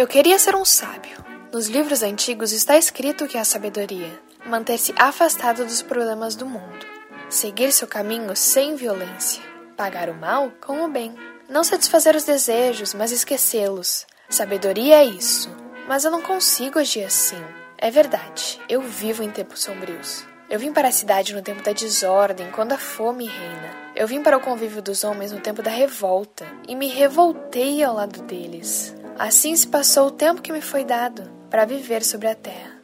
Eu queria ser um sábio. Nos livros antigos está escrito que a sabedoria manter-se afastado dos problemas do mundo, seguir seu caminho sem violência, pagar o mal com o bem, não satisfazer os desejos, mas esquecê-los. Sabedoria é isso, mas eu não consigo agir assim. É verdade, eu vivo em tempos sombrios. Eu vim para a cidade no tempo da desordem, quando a fome reina. Eu vim para o convívio dos homens no tempo da revolta, e me revoltei ao lado deles. Assim se passou o tempo que me foi dado para viver sobre a terra.